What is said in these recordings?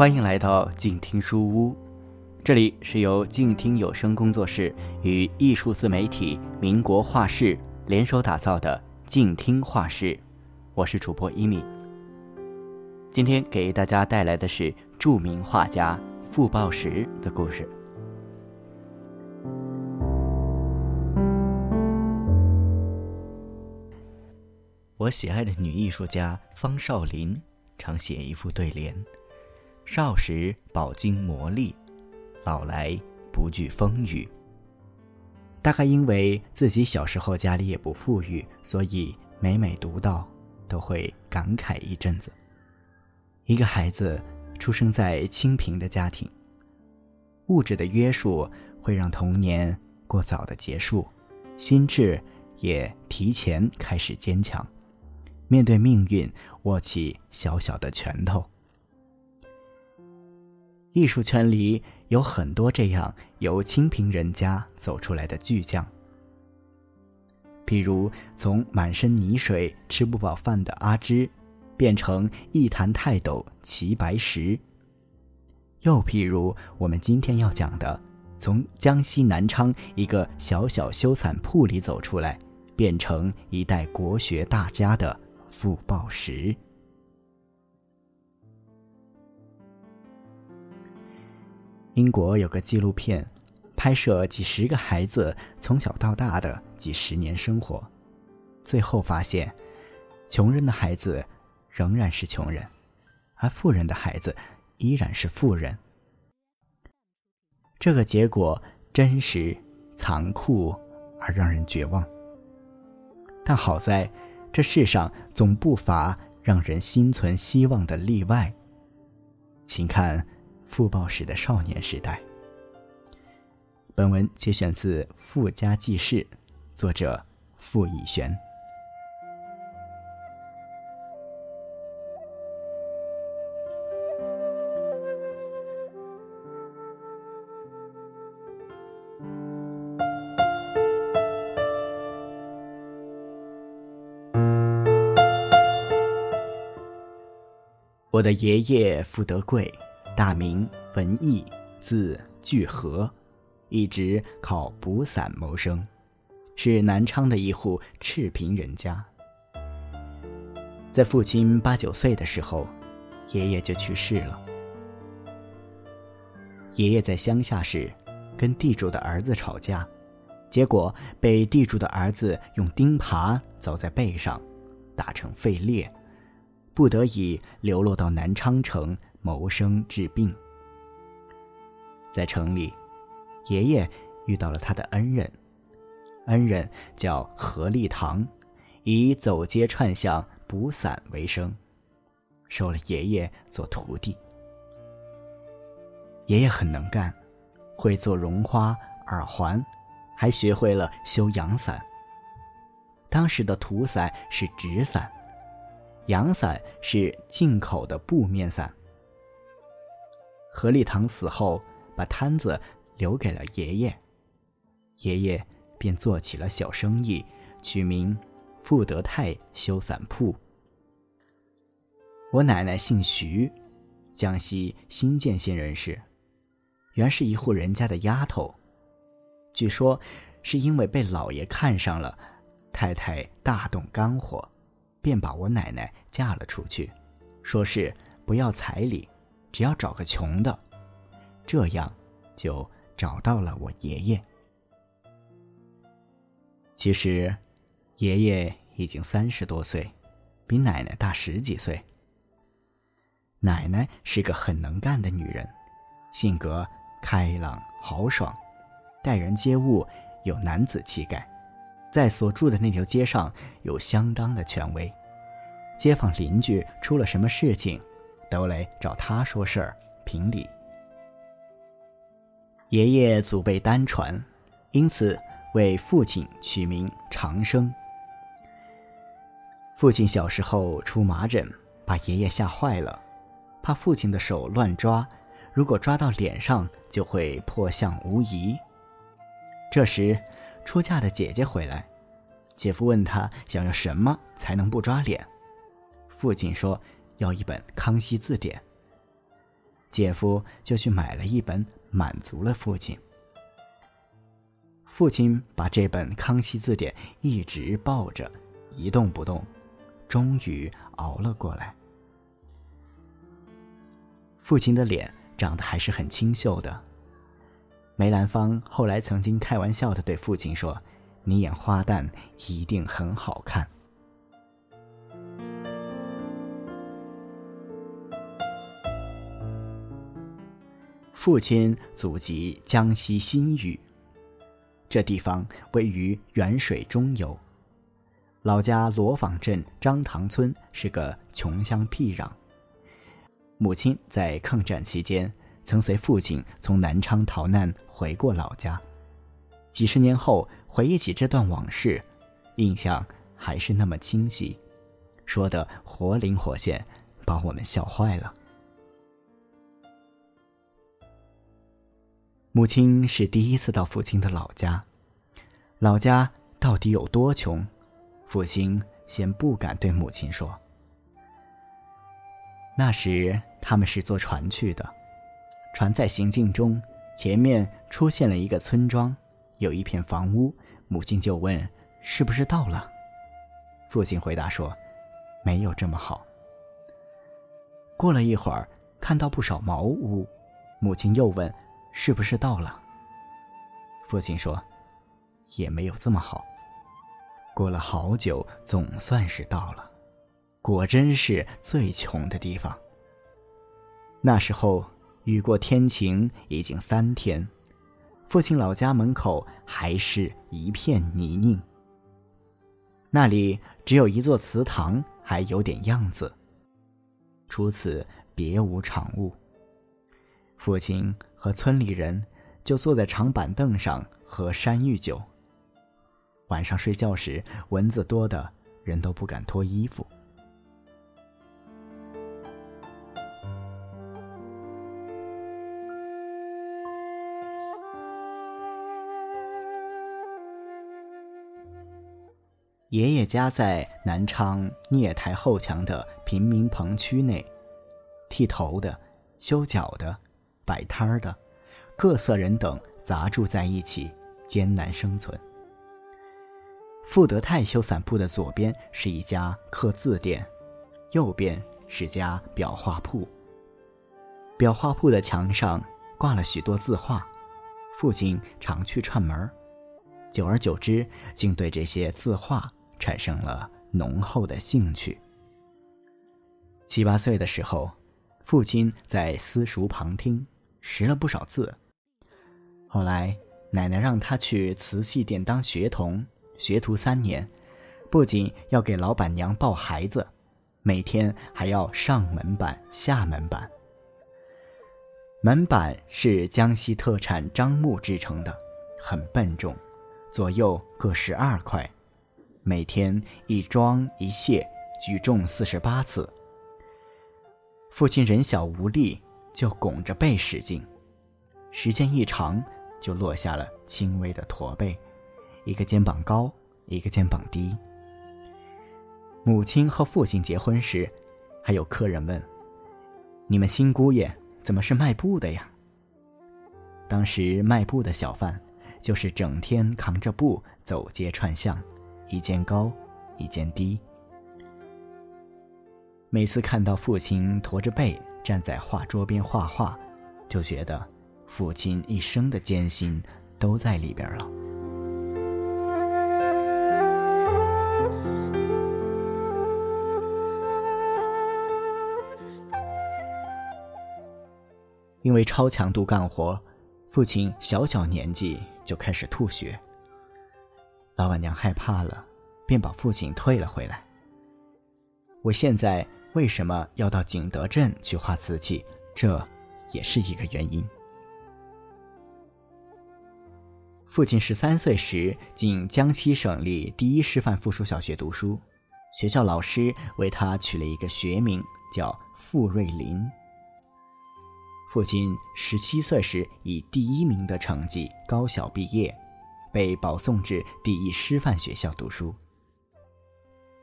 欢迎来到静听书屋，这里是由静听有声工作室与艺术自媒体民国画室联手打造的静听画室，我是主播一米。今天给大家带来的是著名画家傅抱石的故事。我喜爱的女艺术家方少林常写一副对联。少时饱经磨砺，老来不惧风雨。大概因为自己小时候家里也不富裕，所以每每读到，都会感慨一阵子。一个孩子出生在清贫的家庭，物质的约束会让童年过早的结束，心智也提前开始坚强，面对命运握起小小的拳头。艺术圈里有很多这样由清贫人家走出来的巨匠，譬如从满身泥水吃不饱饭的阿芝，变成一坛泰斗齐白石；又譬如我们今天要讲的，从江西南昌一个小小修伞铺里走出来，变成一代国学大家的傅抱石。英国有个纪录片，拍摄几十个孩子从小到大的几十年生活，最后发现，穷人的孩子仍然是穷人，而富人的孩子依然是富人。这个结果真实、残酷而让人绝望。但好在，这世上总不乏让人心存希望的例外。请看。傅抱石的少年时代。本文节选自《傅家记事》，作者傅以璇。我的爷爷傅德贵。大名文艺，字巨和，一直靠补伞谋生，是南昌的一户赤贫人家。在父亲八九岁的时候，爷爷就去世了。爷爷在乡下时，跟地主的儿子吵架，结果被地主的儿子用钉耙凿在背上，打成废裂，不得已流落到南昌城。谋生治病，在城里，爷爷遇到了他的恩人，恩人叫何立堂，以走街串巷补伞为生，收了爷爷做徒弟。爷爷很能干，会做绒花耳环，还学会了修阳伞。当时的土伞是纸伞，阳伞是进口的布面伞。何立堂死后，把摊子留给了爷爷，爷爷便做起了小生意，取名富德泰修伞铺。我奶奶姓徐，江西新建县人士，原是一户人家的丫头，据说是因为被老爷看上了，太太大动肝火，便把我奶奶嫁了出去，说是不要彩礼。只要找个穷的，这样就找到了我爷爷。其实，爷爷已经三十多岁，比奶奶大十几岁。奶奶是个很能干的女人，性格开朗豪爽，待人接物有男子气概，在所住的那条街上有相当的权威，街坊邻居出了什么事情。都来找他说事儿评理。爷爷祖辈单传，因此为父亲取名长生。父亲小时候出麻疹，把爷爷吓坏了，怕父亲的手乱抓，如果抓到脸上就会破相无疑。这时，出嫁的姐姐回来，姐夫问他想要什么才能不抓脸，父亲说。要一本《康熙字典》，姐夫就去买了一本，满足了父亲。父亲把这本《康熙字典》一直抱着，一动不动，终于熬了过来。父亲的脸长得还是很清秀的。梅兰芳后来曾经开玩笑的对父亲说：“你演花旦一定很好看。”父亲祖籍江西新余，这地方位于沅水中游。老家罗坊镇张塘村是个穷乡僻壤。母亲在抗战期间曾随父亲从南昌逃难回过老家，几十年后回忆起这段往事，印象还是那么清晰，说的活灵活现，把我们笑坏了。母亲是第一次到父亲的老家，老家到底有多穷，父亲先不敢对母亲说。那时。他们是坐船去的，船在行进中，前面出现了一个村庄，有一片房屋。母亲就问：“是不是到了？”父亲回答说：“没有这么好。”过了一会儿，看到不少茅屋，母亲又问：“是不是到了？”父亲说：“也没有这么好。”过了好久，总算是到了，果真是最穷的地方。那时候雨过天晴已经三天，父亲老家门口还是一片泥泞。那里只有一座祠堂还有点样子，除此别无长物。父亲和村里人就坐在长板凳上喝山芋酒。晚上睡觉时蚊子多的人都不敢脱衣服。爷爷家在南昌聂台后墙的贫民棚区内，剃头的、修脚的、摆摊儿的，各色人等杂住在一起，艰难生存。富德泰修伞铺的左边是一家刻字店，右边是家裱画铺。裱画铺的墙上挂了许多字画，父亲常去串门儿，久而久之，竟对这些字画。产生了浓厚的兴趣。七八岁的时候，父亲在私塾旁听，识了不少字。后来，奶奶让他去瓷器店当学童，学徒三年，不仅要给老板娘抱孩子，每天还要上门板、下门板。门板是江西特产樟木制成的，很笨重，左右各十二块。每天一装一卸，举重四十八次。父亲人小无力，就拱着背使劲，时间一长，就落下了轻微的驼背，一个肩膀高，一个肩膀低。母亲和父亲结婚时，还有客人问：“你们新姑爷怎么是卖布的呀？”当时卖布的小贩，就是整天扛着布走街串巷。一肩高，一肩低。每次看到父亲驼着背站在画桌边画画，就觉得父亲一生的艰辛都在里边了。因为超强度干活，父亲小小年纪就开始吐血。老板娘害怕了，便把父亲退了回来。我现在为什么要到景德镇去画瓷器？这也是一个原因。父亲十三岁时进江西省立第一师范附属小学读书，学校老师为他取了一个学名，叫傅瑞林。父亲十七岁时以第一名的成绩高小毕业。被保送至第一师范学校读书，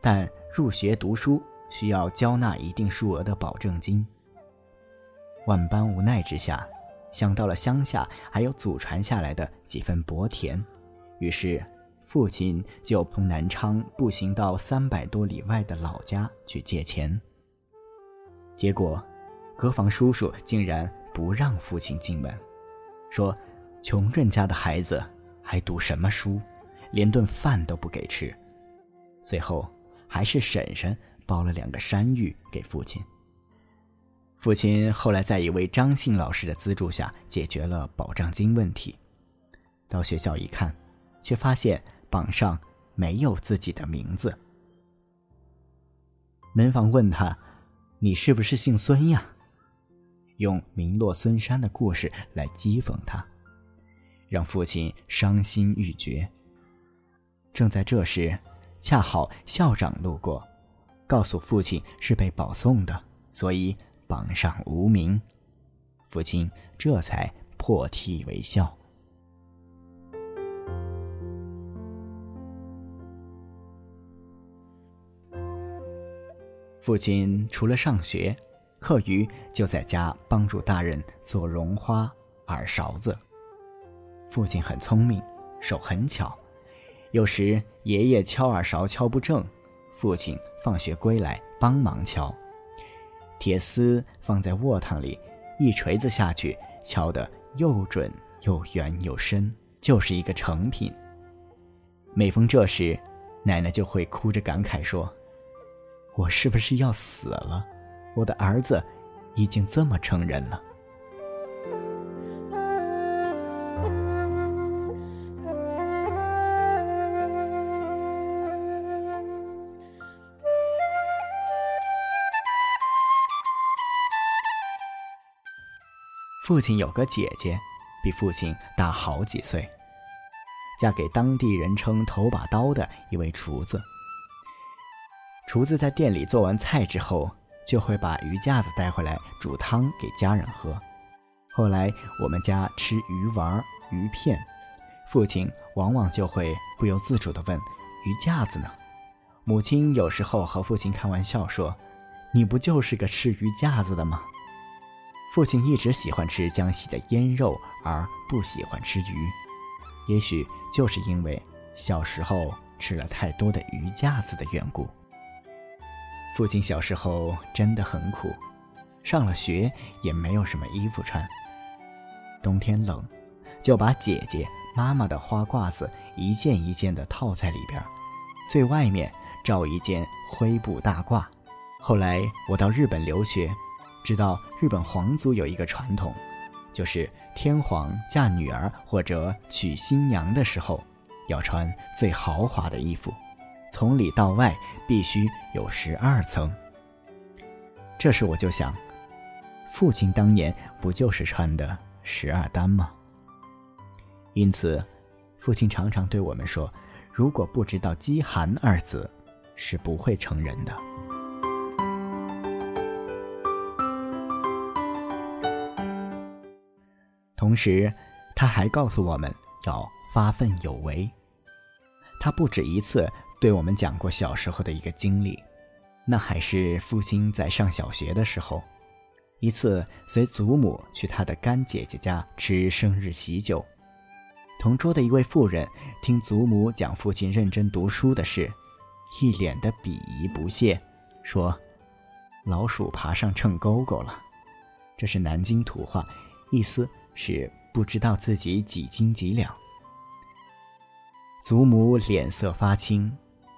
但入学读书需要交纳一定数额的保证金。万般无奈之下，想到了乡下还有祖传下来的几分薄田，于是父亲就从南昌步行到三百多里外的老家去借钱。结果，隔房叔叔竟然不让父亲进门，说：“穷人家的孩子还读什么书，连顿饭都不给吃。”最后，还是婶婶包了两个山芋给父亲。父亲后来在一位张姓老师的资助下解决了保障金问题。到学校一看，却发现榜上没有自己的名字。门房问他：“你是不是姓孙呀？”用名落孙山的故事来讥讽他，让父亲伤心欲绝。正在这时，恰好校长路过，告诉父亲是被保送的，所以。榜上无名，父亲这才破涕为笑。父亲除了上学，课余就在家帮助大人做绒花、耳勺子。父亲很聪明，手很巧，有时爷爷敲耳勺敲不正，父亲放学归来帮忙敲。铁丝放在卧堂里，一锤子下去，敲得又准又圆又深，就是一个成品。每逢这时，奶奶就会哭着感慨说：“我是不是要死了？我的儿子已经这么成人了。”父亲有个姐姐，比父亲大好几岁，嫁给当地人称“头把刀”的一位厨子。厨子在店里做完菜之后，就会把鱼架子带回来煮汤给家人喝。后来我们家吃鱼丸、鱼片，父亲往往就会不由自主地问：“鱼架子呢？”母亲有时候和父亲开玩笑说：“你不就是个吃鱼架子的吗？”父亲一直喜欢吃江西的腌肉，而不喜欢吃鱼，也许就是因为小时候吃了太多的鱼架子的缘故。父亲小时候真的很苦，上了学也没有什么衣服穿。冬天冷，就把姐姐妈妈的花褂子一件一件的套在里边，最外面罩一件灰布大褂。后来我到日本留学。知道日本皇族有一个传统，就是天皇嫁女儿或者娶新娘的时候，要穿最豪华的衣服，从里到外必须有十二层。这时我就想，父亲当年不就是穿的十二单吗？因此，父亲常常对我们说：“如果不知道饥寒二字，是不会成人的。”同时，他还告诉我们要发奋有为。他不止一次对我们讲过小时候的一个经历，那还是父亲在上小学的时候，一次随祖母去他的干姐姐家吃生日喜酒，同桌的一位妇人听祖母讲父亲认真读书的事，一脸的鄙夷不屑，说：“老鼠爬上秤钩钩了。”这是南京土话，意思。是不知道自己几斤几两。祖母脸色发青，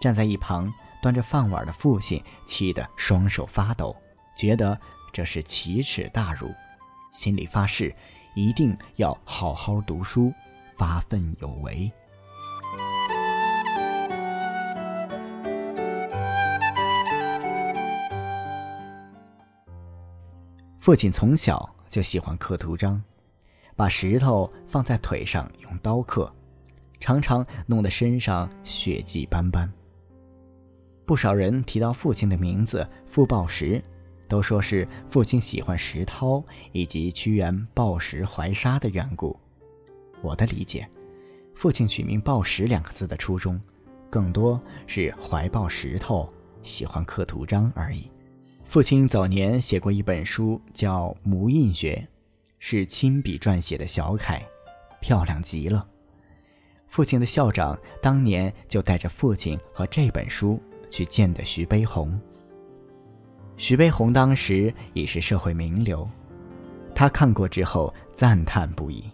站在一旁端着饭碗的父亲气得双手发抖，觉得这是奇耻大辱，心里发誓一定要好好读书，发奋有为。父亲从小就喜欢刻图章。把石头放在腿上用刀刻，常常弄得身上血迹斑斑。不少人提到父亲的名字傅抱石，都说是父亲喜欢石涛以及屈原抱石怀沙的缘故。我的理解，父亲取名抱石两个字的初衷，更多是怀抱石头，喜欢刻图章而已。父亲早年写过一本书，叫《模印学》，是亲笔撰写的小楷，漂亮极了。父亲的校长当年就带着父亲和这本书去见的徐悲鸿。徐悲鸿当时已是社会名流，他看过之后赞叹不已，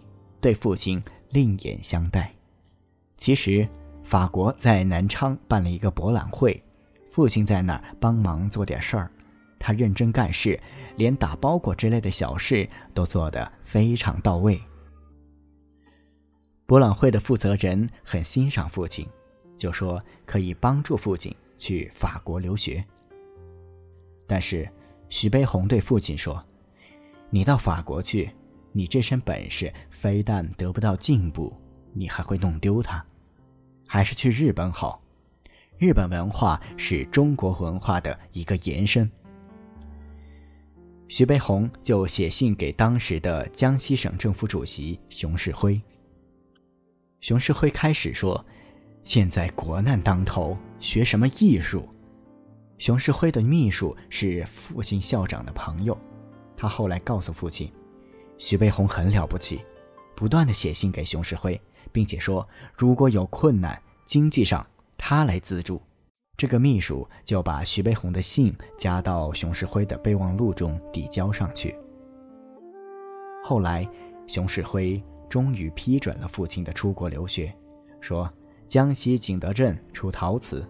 对父亲另眼相待。其实，法国在南昌办了一个博览会，父亲在那儿帮忙做点事儿，他认真干事，连打包裹之类的小事都做得非常到位。博览会的负责人很欣赏父亲，就说可以帮助父亲去法国留学。但是徐悲鸿对父亲说：“你到法国去，你这身本事非但得不到进步，你还会弄丢它。还是去日本好，日本文化是中国文化的一个延伸。”徐悲鸿就写信给当时的江西省政府主席熊式辉。熊式辉开始说：“现在国难当头，学什么艺术？”熊式辉的秘书是父亲校长的朋友，他后来告诉父亲，徐悲鸿很了不起，不断的写信给熊式辉，并且说如果有困难，经济上他来资助。这个秘书就把徐悲鸿的信加到熊式辉的备忘录中递交上去。后来，熊式辉。终于批准了父亲的出国留学，说江西景德镇出陶瓷，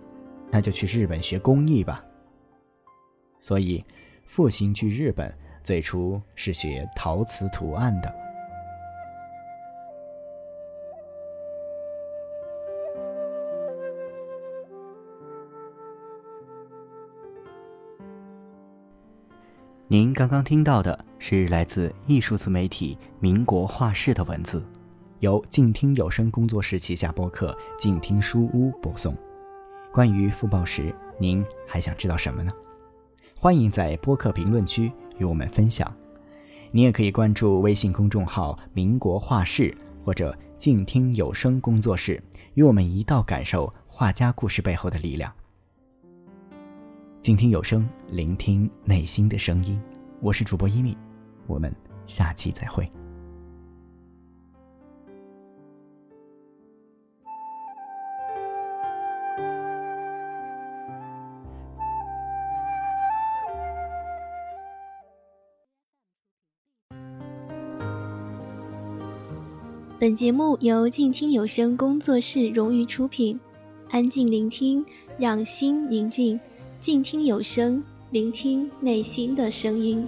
那就去日本学工艺吧。所以，父亲去日本最初是学陶瓷图案的。您刚刚听到的是来自艺术自媒体“民国画室”的文字，由静听有声工作室旗下播客“静听书屋”播送。关于傅抱石，您还想知道什么呢？欢迎在播客评论区与我们分享。您也可以关注微信公众号“民国画室”或者“静听有声工作室”，与我们一道感受画家故事背后的力量。静听有声，聆听内心的声音。我是主播一米，我们下期再会。本节目由静听有声工作室荣誉出品，安静聆听，让心宁静。静听有声，聆听内心的声音。